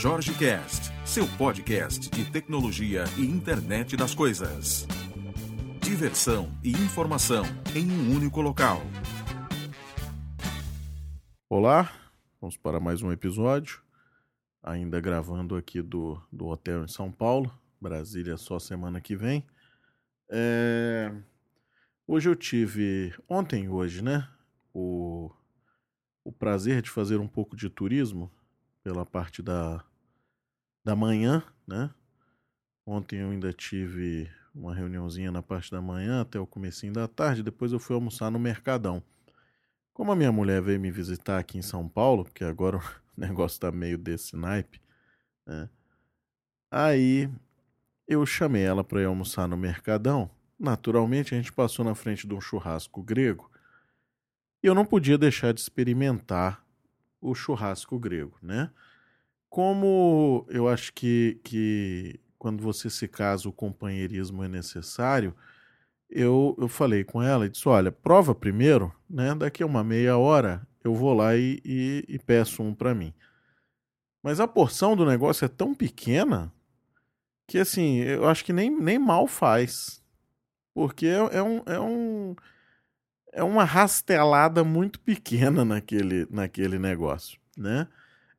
Jorge Cast, seu podcast de tecnologia e internet das coisas. Diversão e informação em um único local. Olá, vamos para mais um episódio. Ainda gravando aqui do, do hotel em São Paulo. Brasília só semana que vem. É... Hoje eu tive, ontem hoje, né? O, o prazer de fazer um pouco de turismo pela parte da, da manhã, né? Ontem eu ainda tive uma reuniãozinha na parte da manhã até o comecinho da tarde, depois eu fui almoçar no Mercadão. Como a minha mulher veio me visitar aqui em São Paulo, porque agora o negócio tá meio desse naipe, né? Aí eu chamei ela para ir almoçar no Mercadão. Naturalmente, a gente passou na frente de um churrasco grego e eu não podia deixar de experimentar o churrasco grego, né? Como eu acho que, que quando você se casa o companheirismo é necessário, eu, eu falei com ela e disse: olha, prova primeiro, né? Daqui a uma meia hora eu vou lá e, e, e peço um para mim. Mas a porção do negócio é tão pequena que, assim, eu acho que nem, nem mal faz. Porque é, é um. É um é uma rastelada muito pequena naquele, naquele negócio, né?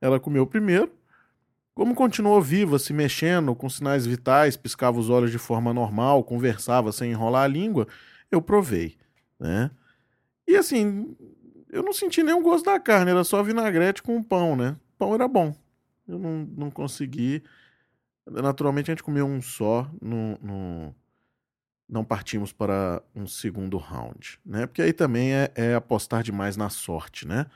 Ela comeu primeiro, como continuou viva, se mexendo, com sinais vitais, piscava os olhos de forma normal, conversava sem enrolar a língua, eu provei, né? E assim, eu não senti nenhum gosto da carne, era só vinagrete com pão, né? O pão era bom. Eu não, não consegui. Naturalmente a gente comeu um só, no, no, não partimos para um segundo round, né? Porque aí também é, é apostar demais na sorte, né?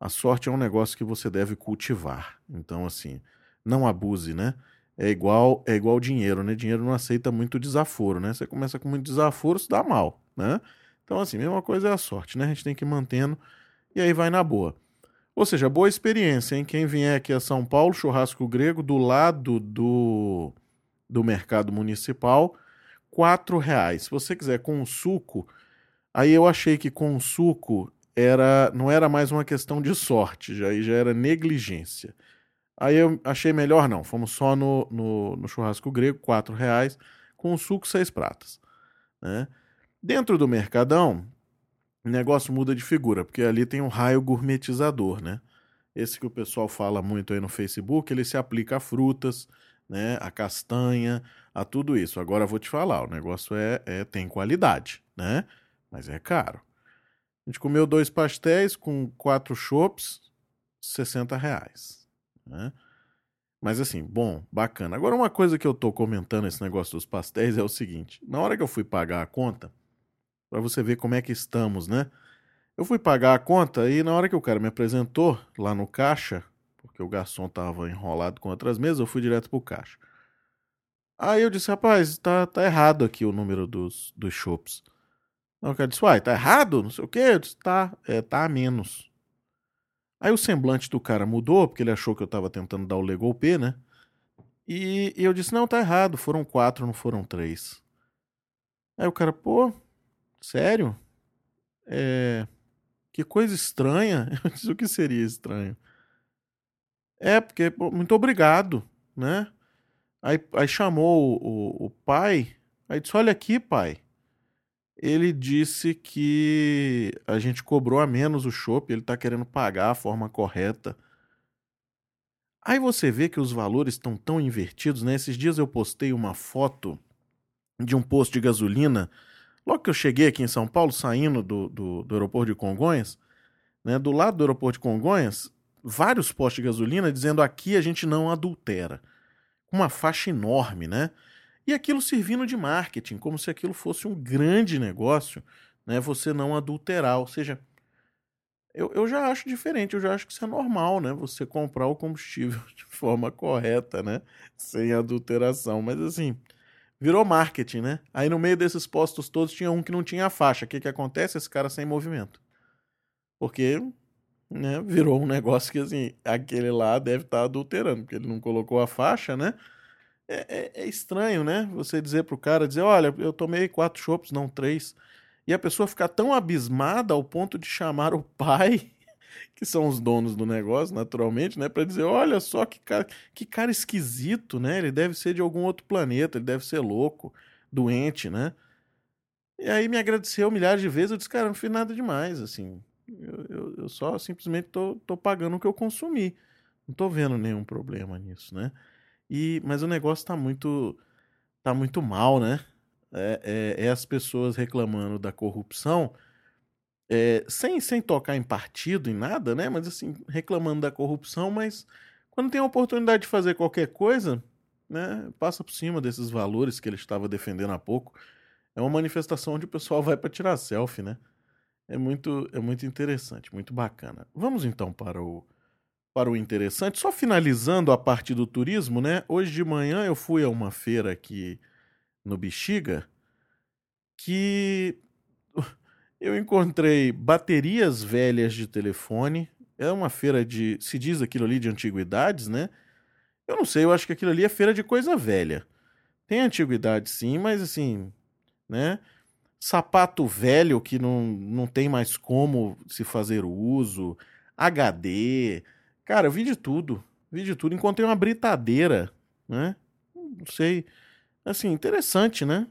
A sorte é um negócio que você deve cultivar. Então, assim, não abuse, né? É igual é igual dinheiro, né? Dinheiro não aceita muito desaforo, né? Você começa com muito desaforo, se dá mal, né? Então, assim, mesma coisa é a sorte, né? A gente tem que ir mantendo e aí vai na boa. Ou seja, boa experiência, hein? Quem vier aqui a São Paulo, churrasco grego, do lado do, do mercado municipal, quatro reais. Se você quiser com suco, aí eu achei que com suco era não era mais uma questão de sorte, já, já era negligência. Aí eu achei melhor não, fomos só no, no, no churrasco grego, quatro reais, com suco seis pratas. Né? Dentro do Mercadão, o negócio muda de figura, porque ali tem um raio gourmetizador, né? Esse que o pessoal fala muito aí no Facebook, ele se aplica a frutas, né? A castanha, a tudo isso. Agora vou te falar, o negócio é, é tem qualidade, né? Mas é caro. A gente comeu dois pastéis com quatro chopps, 60 reais. Né? Mas assim, bom, bacana. Agora, uma coisa que eu tô comentando esse negócio dos pastéis é o seguinte: na hora que eu fui pagar a conta, para você ver como é que estamos, né? Eu fui pagar a conta e na hora que o cara me apresentou lá no caixa, porque o garçom tava enrolado com outras mesas, eu fui direto pro caixa. Aí eu disse, rapaz, tá, tá errado aqui o número dos, dos o cara disse, uai, tá errado? Não sei o quê. Eu disse, tá, é, tá a menos. Aí o semblante do cara mudou, porque ele achou que eu tava tentando dar o legal P, né? E, e eu disse, não, tá errado, foram quatro, não foram três. Aí o cara, pô, sério? É. Que coisa estranha. Eu disse, o que seria estranho? É, porque, muito obrigado, né? Aí, aí chamou o, o, pai, aí disse, olha aqui, pai ele disse que a gente cobrou a menos o chopp, ele está querendo pagar a forma correta. Aí você vê que os valores estão tão invertidos, né? Esses dias eu postei uma foto de um posto de gasolina, logo que eu cheguei aqui em São Paulo, saindo do, do, do aeroporto de Congonhas, né? Do lado do aeroporto de Congonhas, vários postos de gasolina dizendo aqui a gente não adultera. Uma faixa enorme, né? E aquilo servindo de marketing, como se aquilo fosse um grande negócio, né? Você não adulterar. Ou seja, eu, eu já acho diferente, eu já acho que isso é normal, né? Você comprar o combustível de forma correta, né? Sem adulteração. Mas assim, virou marketing, né? Aí no meio desses postos todos tinha um que não tinha faixa. O que, que acontece? Esse cara sem movimento. Porque né, virou um negócio que assim, aquele lá deve estar tá adulterando, porque ele não colocou a faixa, né? É, é, é, estranho, né? Você dizer pro cara, dizer, olha, eu tomei quatro chopps, não três. E a pessoa ficar tão abismada ao ponto de chamar o pai que são os donos do negócio, naturalmente, né, para dizer, olha só que cara, que cara esquisito, né? Ele deve ser de algum outro planeta, ele deve ser louco, doente, né? E aí me agradeceu milhares de vezes, eu disse, cara, não fiz nada demais, assim. Eu, eu só simplesmente tô, tô pagando o que eu consumi. Não tô vendo nenhum problema nisso, né? E, mas o negócio tá muito, tá muito mal, né? É, é, é as pessoas reclamando da corrupção, é, sem, sem tocar em partido, em nada, né? Mas assim, reclamando da corrupção, mas quando tem a oportunidade de fazer qualquer coisa, né? Passa por cima desses valores que ele estava defendendo há pouco. É uma manifestação onde o pessoal vai para tirar selfie, né? É muito, é muito interessante, muito bacana. Vamos então para o, para o interessante. Só finalizando a parte do turismo, né? Hoje de manhã eu fui a uma feira aqui no Bexiga que eu encontrei baterias velhas de telefone. É uma feira de. Se diz aquilo ali de antiguidades, né? Eu não sei, eu acho que aquilo ali é feira de coisa velha. Tem antiguidade sim, mas assim, né? Sapato velho que não, não tem mais como se fazer uso, HD. Cara, eu vi de tudo. Vi de tudo. Encontrei uma britadeira, né? Não sei. Assim, interessante, né?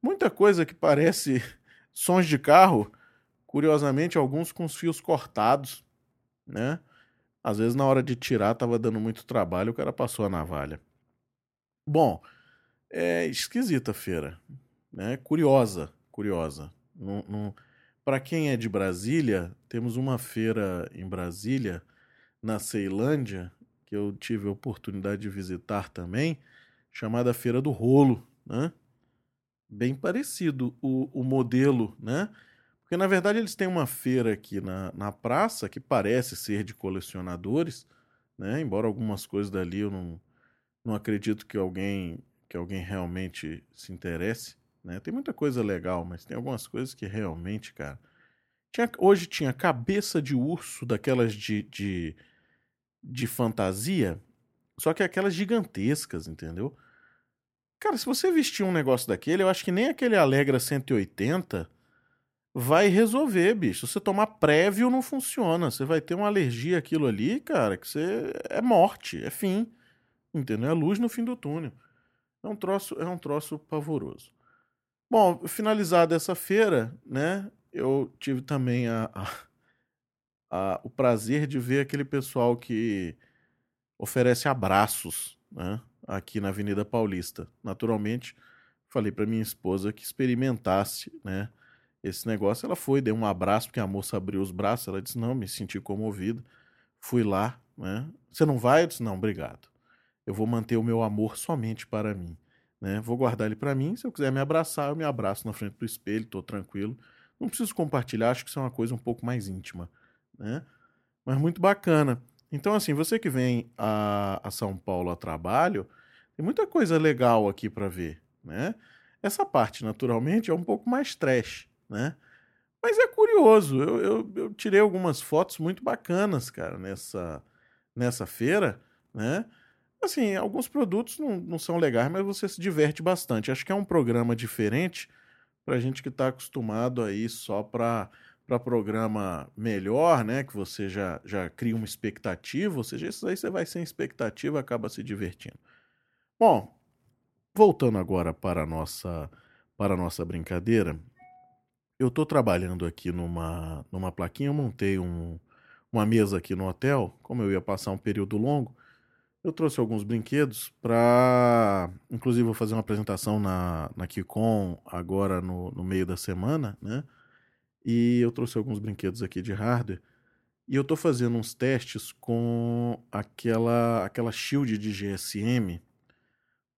Muita coisa que parece sons de carro, curiosamente, alguns com os fios cortados, né? Às vezes na hora de tirar tava dando muito trabalho, o cara passou a navalha. Bom, é esquisita a feira, né? Curiosa, curiosa. Para quem é de Brasília, temos uma feira em Brasília, na Ceilândia, que eu tive a oportunidade de visitar também, chamada Feira do Rolo, né? Bem parecido o, o modelo, né? Porque na verdade eles têm uma feira aqui na, na praça que parece ser de colecionadores, né? Embora algumas coisas dali eu não, não acredito que alguém que alguém realmente se interesse, né? Tem muita coisa legal, mas tem algumas coisas que realmente, cara. Tinha, hoje tinha cabeça de urso daquelas de, de, de fantasia, só que aquelas gigantescas, entendeu? Cara, se você vestir um negócio daquele, eu acho que nem aquele Alegra 180 vai resolver, bicho. Se você tomar prévio, não funciona. Você vai ter uma alergia àquilo ali, cara, que você é morte, é fim. Entendeu? É luz no fim do túnel. É um troço, é um troço pavoroso. Bom, finalizada essa feira, né? Eu tive também a, a, a, o prazer de ver aquele pessoal que oferece abraços, né? aqui na Avenida Paulista. Naturalmente, falei para minha esposa que experimentasse, né, esse negócio. Ela foi, deu um abraço, porque a moça abriu os braços, ela disse: "Não, me senti comovida". Fui lá, né? Você não vai? Eu disse: "Não, obrigado. Eu vou manter o meu amor somente para mim, né? Vou guardar ele para mim. Se eu quiser me abraçar, eu me abraço na frente do espelho, tô tranquilo. Não preciso compartilhar, acho que isso é uma coisa um pouco mais íntima, né? Mas muito bacana. Então, assim, você que vem a, a São Paulo a trabalho, tem muita coisa legal aqui para ver, né? Essa parte, naturalmente, é um pouco mais trash, né? Mas é curioso, eu, eu, eu tirei algumas fotos muito bacanas, cara, nessa, nessa feira, né? Assim, alguns produtos não, não são legais, mas você se diverte bastante. Acho que é um programa diferente para gente que está acostumado aí só para para programa melhor, né? Que você já, já cria uma expectativa, ou seja, isso aí você vai sem expectativa acaba se divertindo. Bom, voltando agora para a nossa, para a nossa brincadeira, eu estou trabalhando aqui numa, numa plaquinha, eu montei um, uma mesa aqui no hotel, como eu ia passar um período longo, eu trouxe alguns brinquedos para. Inclusive, vou fazer uma apresentação na, na Kikon agora no, no meio da semana, né? E eu trouxe alguns brinquedos aqui de hardware. E eu estou fazendo uns testes com aquela, aquela shield de GSM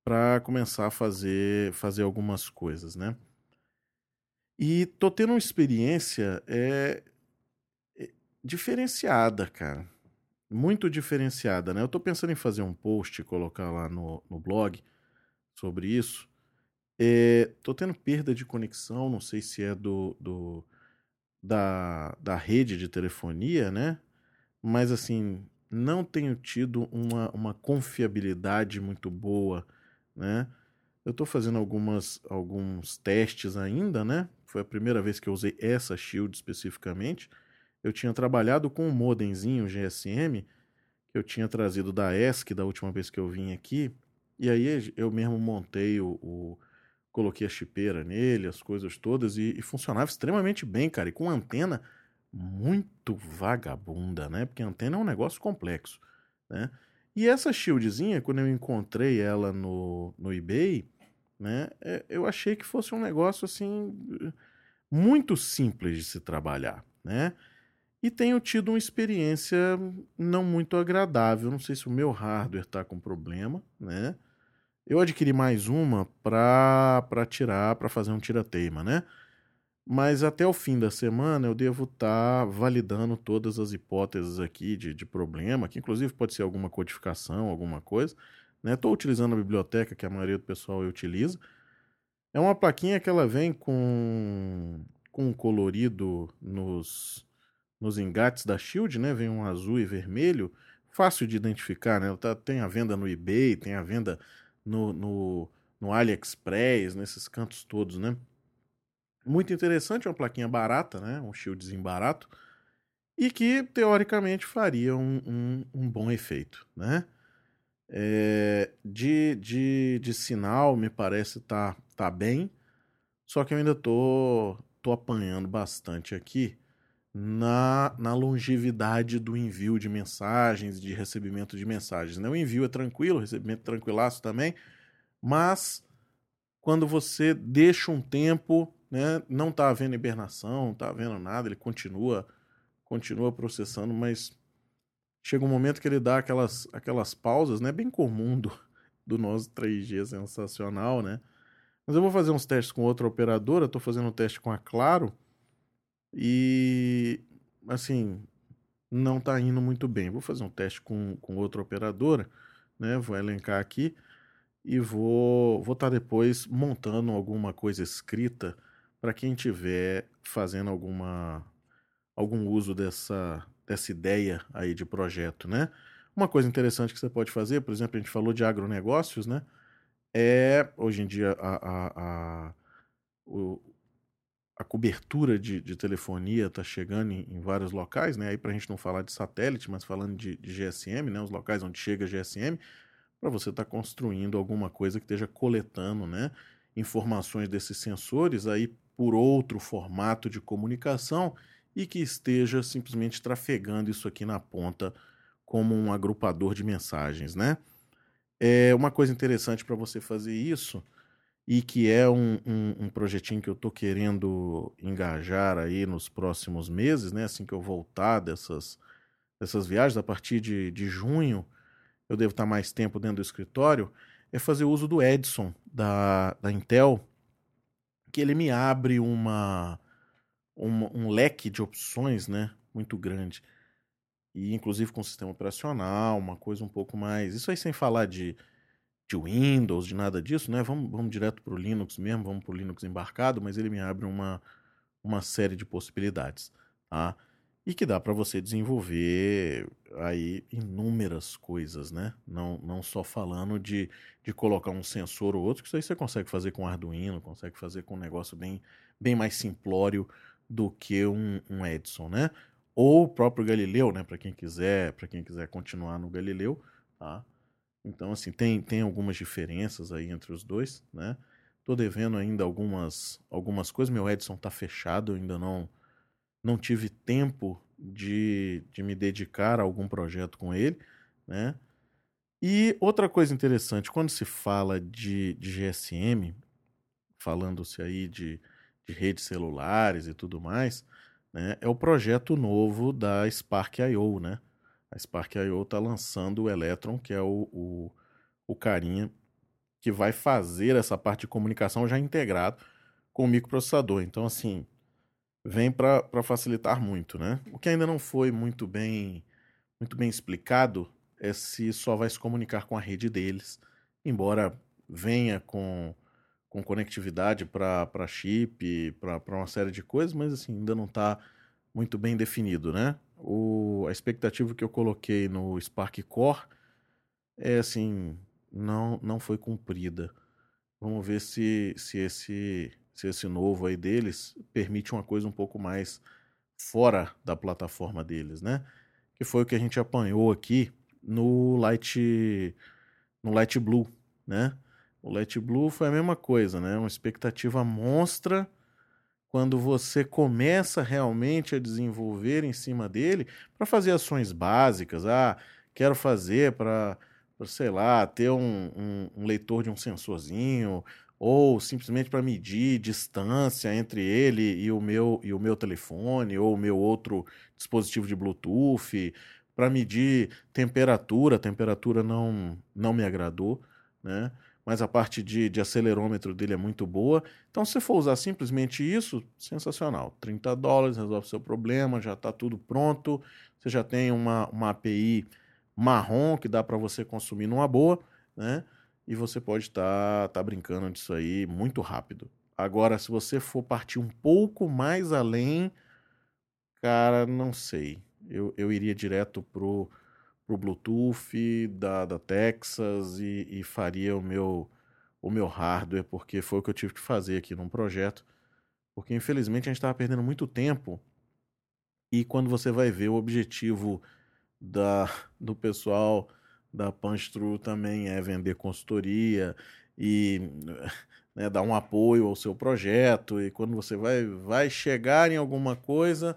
para começar a fazer, fazer algumas coisas, né? E tô tendo uma experiência é, é, diferenciada, cara. Muito diferenciada, né? Eu tô pensando em fazer um post e colocar lá no, no blog sobre isso. É, tô tendo perda de conexão, não sei se é do, do da, da rede de telefonia, né? Mas assim, não tenho tido uma, uma confiabilidade muito boa, né? Eu estou fazendo algumas, alguns testes ainda, né? Foi a primeira vez que eu usei essa shield especificamente. Eu tinha trabalhado com um modemzinho GSM que eu tinha trazido da ESC da última vez que eu vim aqui. E aí eu mesmo montei o, o coloquei a chipeira nele, as coisas todas, e, e, funcionava extremamente bem, cara, e com antena muito vagabunda, né? Porque antena é um negócio complexo, né? E essa shieldzinha, quando eu encontrei ela no, no eBay, né? É, eu achei que fosse um negócio assim muito simples de se trabalhar, né? E tenho tido uma experiência não muito agradável. Não sei se o meu hardware está com problema, né? Eu adquiri mais uma para tirar, para fazer um tira-teima, né? Mas até o fim da semana eu devo estar tá validando todas as hipóteses aqui de, de problema, que inclusive pode ser alguma codificação, alguma coisa. Estou né? utilizando a biblioteca que a maioria do pessoal utiliza. É uma plaquinha que ela vem com, com colorido nos, nos engates da Shield, né? Vem um azul e vermelho, fácil de identificar, né? Tá, tem a venda no eBay, tem a venda no, no, no AliExpress, nesses cantos todos, né? Muito interessante, é uma plaquinha barata, né? Um shieldzinho barato. E que, teoricamente, faria um, um, um bom efeito, né? É, de, de, de sinal, me parece tá, tá bem. Só que eu ainda tô, tô apanhando bastante aqui na, na longevidade do envio de mensagens, de recebimento de mensagens. Né? O envio é tranquilo, o recebimento é tranquilaço também, mas quando você deixa um tempo, né, não está havendo hibernação, não está havendo nada, ele continua, continua processando, mas chega um momento que ele dá aquelas, aquelas pausas, né, bem comum do, do nosso 3G sensacional, né? Mas eu vou fazer uns testes com outra operadora, estou fazendo um teste com a Claro, e, assim, não está indo muito bem. Vou fazer um teste com, com outra operadora, né? Vou elencar aqui e vou vou estar tá depois montando alguma coisa escrita para quem tiver fazendo alguma algum uso dessa dessa ideia aí de projeto, né? Uma coisa interessante que você pode fazer, por exemplo, a gente falou de agronegócios, né? É hoje em dia a, a, a o, a cobertura de, de telefonia está chegando em, em, vários locais, né? Aí para a gente não falar de satélite, mas falando de, de GSM, né? Os locais onde chega GSM, para você estar tá construindo alguma coisa que esteja coletando, né? Informações desses sensores aí por outro formato de comunicação e que esteja simplesmente trafegando isso aqui na ponta como um agrupador de mensagens, né? É uma coisa interessante para você fazer isso e que é um, um, um projetinho que eu estou querendo engajar aí nos próximos meses, né? Assim que eu voltar dessas, dessas viagens, a partir de, de junho, eu devo estar mais tempo dentro do escritório, é fazer uso do Edson da, da Intel, que ele me abre uma, uma, um leque de opções, né? Muito grande. E inclusive com sistema operacional, uma coisa um pouco mais. Isso aí sem falar de de Windows, de nada disso, né? Vamos, vamos direto para o Linux mesmo, vamos para o Linux embarcado, mas ele me abre uma, uma série de possibilidades, tá? E que dá para você desenvolver aí inúmeras coisas, né? Não, não só falando de, de colocar um sensor ou outro, que isso aí você consegue fazer com Arduino, consegue fazer com um negócio bem, bem mais simplório do que um, um Edson, né? Ou o próprio Galileu, né? Para quem quiser, para quem quiser continuar no Galileu, tá? Então, assim, tem, tem algumas diferenças aí entre os dois, né? Tô devendo ainda algumas, algumas coisas. Meu Edson tá fechado, ainda não, não tive tempo de, de me dedicar a algum projeto com ele, né? E outra coisa interessante, quando se fala de, de GSM, falando-se aí de, de redes celulares e tudo mais, né? É o projeto novo da Spark.io, né? A Spark.io está lançando o Electron, que é o, o, o carinha que vai fazer essa parte de comunicação já integrado com o microprocessador. Então, assim, vem para facilitar muito, né? O que ainda não foi muito bem, muito bem explicado é se só vai se comunicar com a rede deles, embora venha com, com conectividade para chip, para uma série de coisas, mas assim, ainda não está muito bem definido, né? O, a expectativa que eu coloquei no Spark Core é assim, não, não foi cumprida. Vamos ver se, se, esse, se esse novo aí deles permite uma coisa um pouco mais fora da plataforma deles, né? Que foi o que a gente apanhou aqui no Light no Light Blue, né? O Light Blue foi a mesma coisa, né? Uma expectativa monstra quando você começa realmente a desenvolver em cima dele para fazer ações básicas. Ah, quero fazer para, sei lá, ter um, um, um, leitor de um sensorzinho, ou simplesmente para medir distância entre ele e o meu e o meu telefone ou o meu outro dispositivo de Bluetooth, para medir temperatura, a temperatura não não me agradou, né? Mas a parte de, de acelerômetro dele é muito boa. Então, se você for usar simplesmente isso, sensacional. 30 dólares resolve seu problema, já está tudo pronto. Você já tem uma, uma API marrom que dá para você consumir numa boa, né? e você pode estar tá, tá brincando disso aí muito rápido. Agora, se você for partir um pouco mais além, cara, não sei. Eu, eu iria direto pro, pro Bluetooth da, da Texas e, e faria o meu, o meu hardware, porque foi o que eu tive que fazer aqui num projeto. Porque infelizmente a gente estava perdendo muito tempo. E quando você vai ver o objetivo da, do pessoal da Through também é vender consultoria e né, dar um apoio ao seu projeto. E quando você vai, vai chegar em alguma coisa,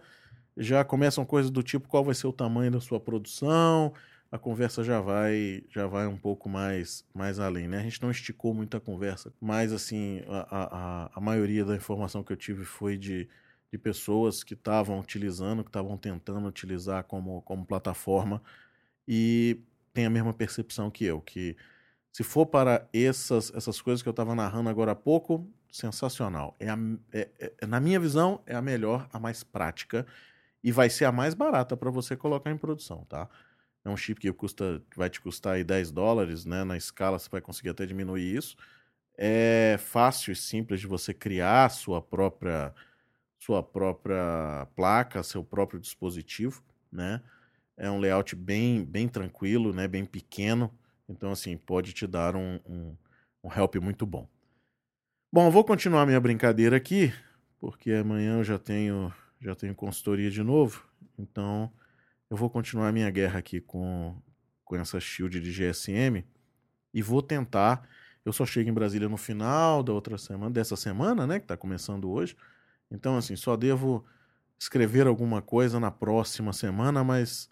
já começam coisas do tipo qual vai ser o tamanho da sua produção. A conversa já vai já vai um pouco mais, mais além, né? A gente não esticou muita conversa, mas assim, a, a, a maioria da informação que eu tive foi de, de pessoas que estavam utilizando, que estavam tentando utilizar como, como plataforma. E tem a mesma percepção que eu, que se for para essas, essas coisas que eu estava narrando agora há pouco, sensacional. É, a, é, é, na minha visão, é a melhor, a mais prática e vai ser a mais barata para você colocar em produção, tá? É um chip que custa, vai te custar aí 10 dólares, né? Na escala você vai conseguir até diminuir isso. É fácil e simples de você criar sua própria sua própria placa, seu próprio dispositivo, né? É um layout bem, bem tranquilo, né? bem pequeno. Então, assim, pode te dar um, um, um help muito bom. Bom, vou continuar minha brincadeira aqui, porque amanhã eu já tenho, já tenho consultoria de novo. Então, eu vou continuar minha guerra aqui com, com essa shield de GSM e vou tentar. Eu só chego em Brasília no final da outra semana, dessa semana, né, que está começando hoje. Então, assim, só devo escrever alguma coisa na próxima semana, mas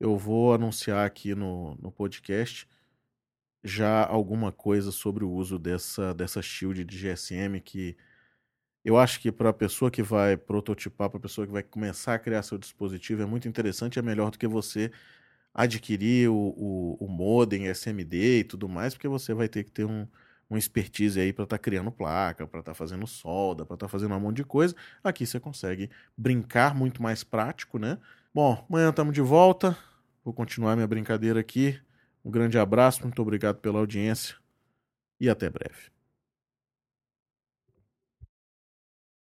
eu vou anunciar aqui no, no podcast já alguma coisa sobre o uso dessa, dessa shield de GSM que eu acho que para a pessoa que vai prototipar, para a pessoa que vai começar a criar seu dispositivo, é muito interessante, é melhor do que você adquirir o, o, o modem SMD e tudo mais, porque você vai ter que ter um, um expertise aí para estar tá criando placa, para estar tá fazendo solda, para estar tá fazendo um monte de coisa. Aqui você consegue brincar muito mais prático, né? Bom, amanhã estamos de volta. Vou continuar minha brincadeira aqui. Um grande abraço, muito obrigado pela audiência e até breve.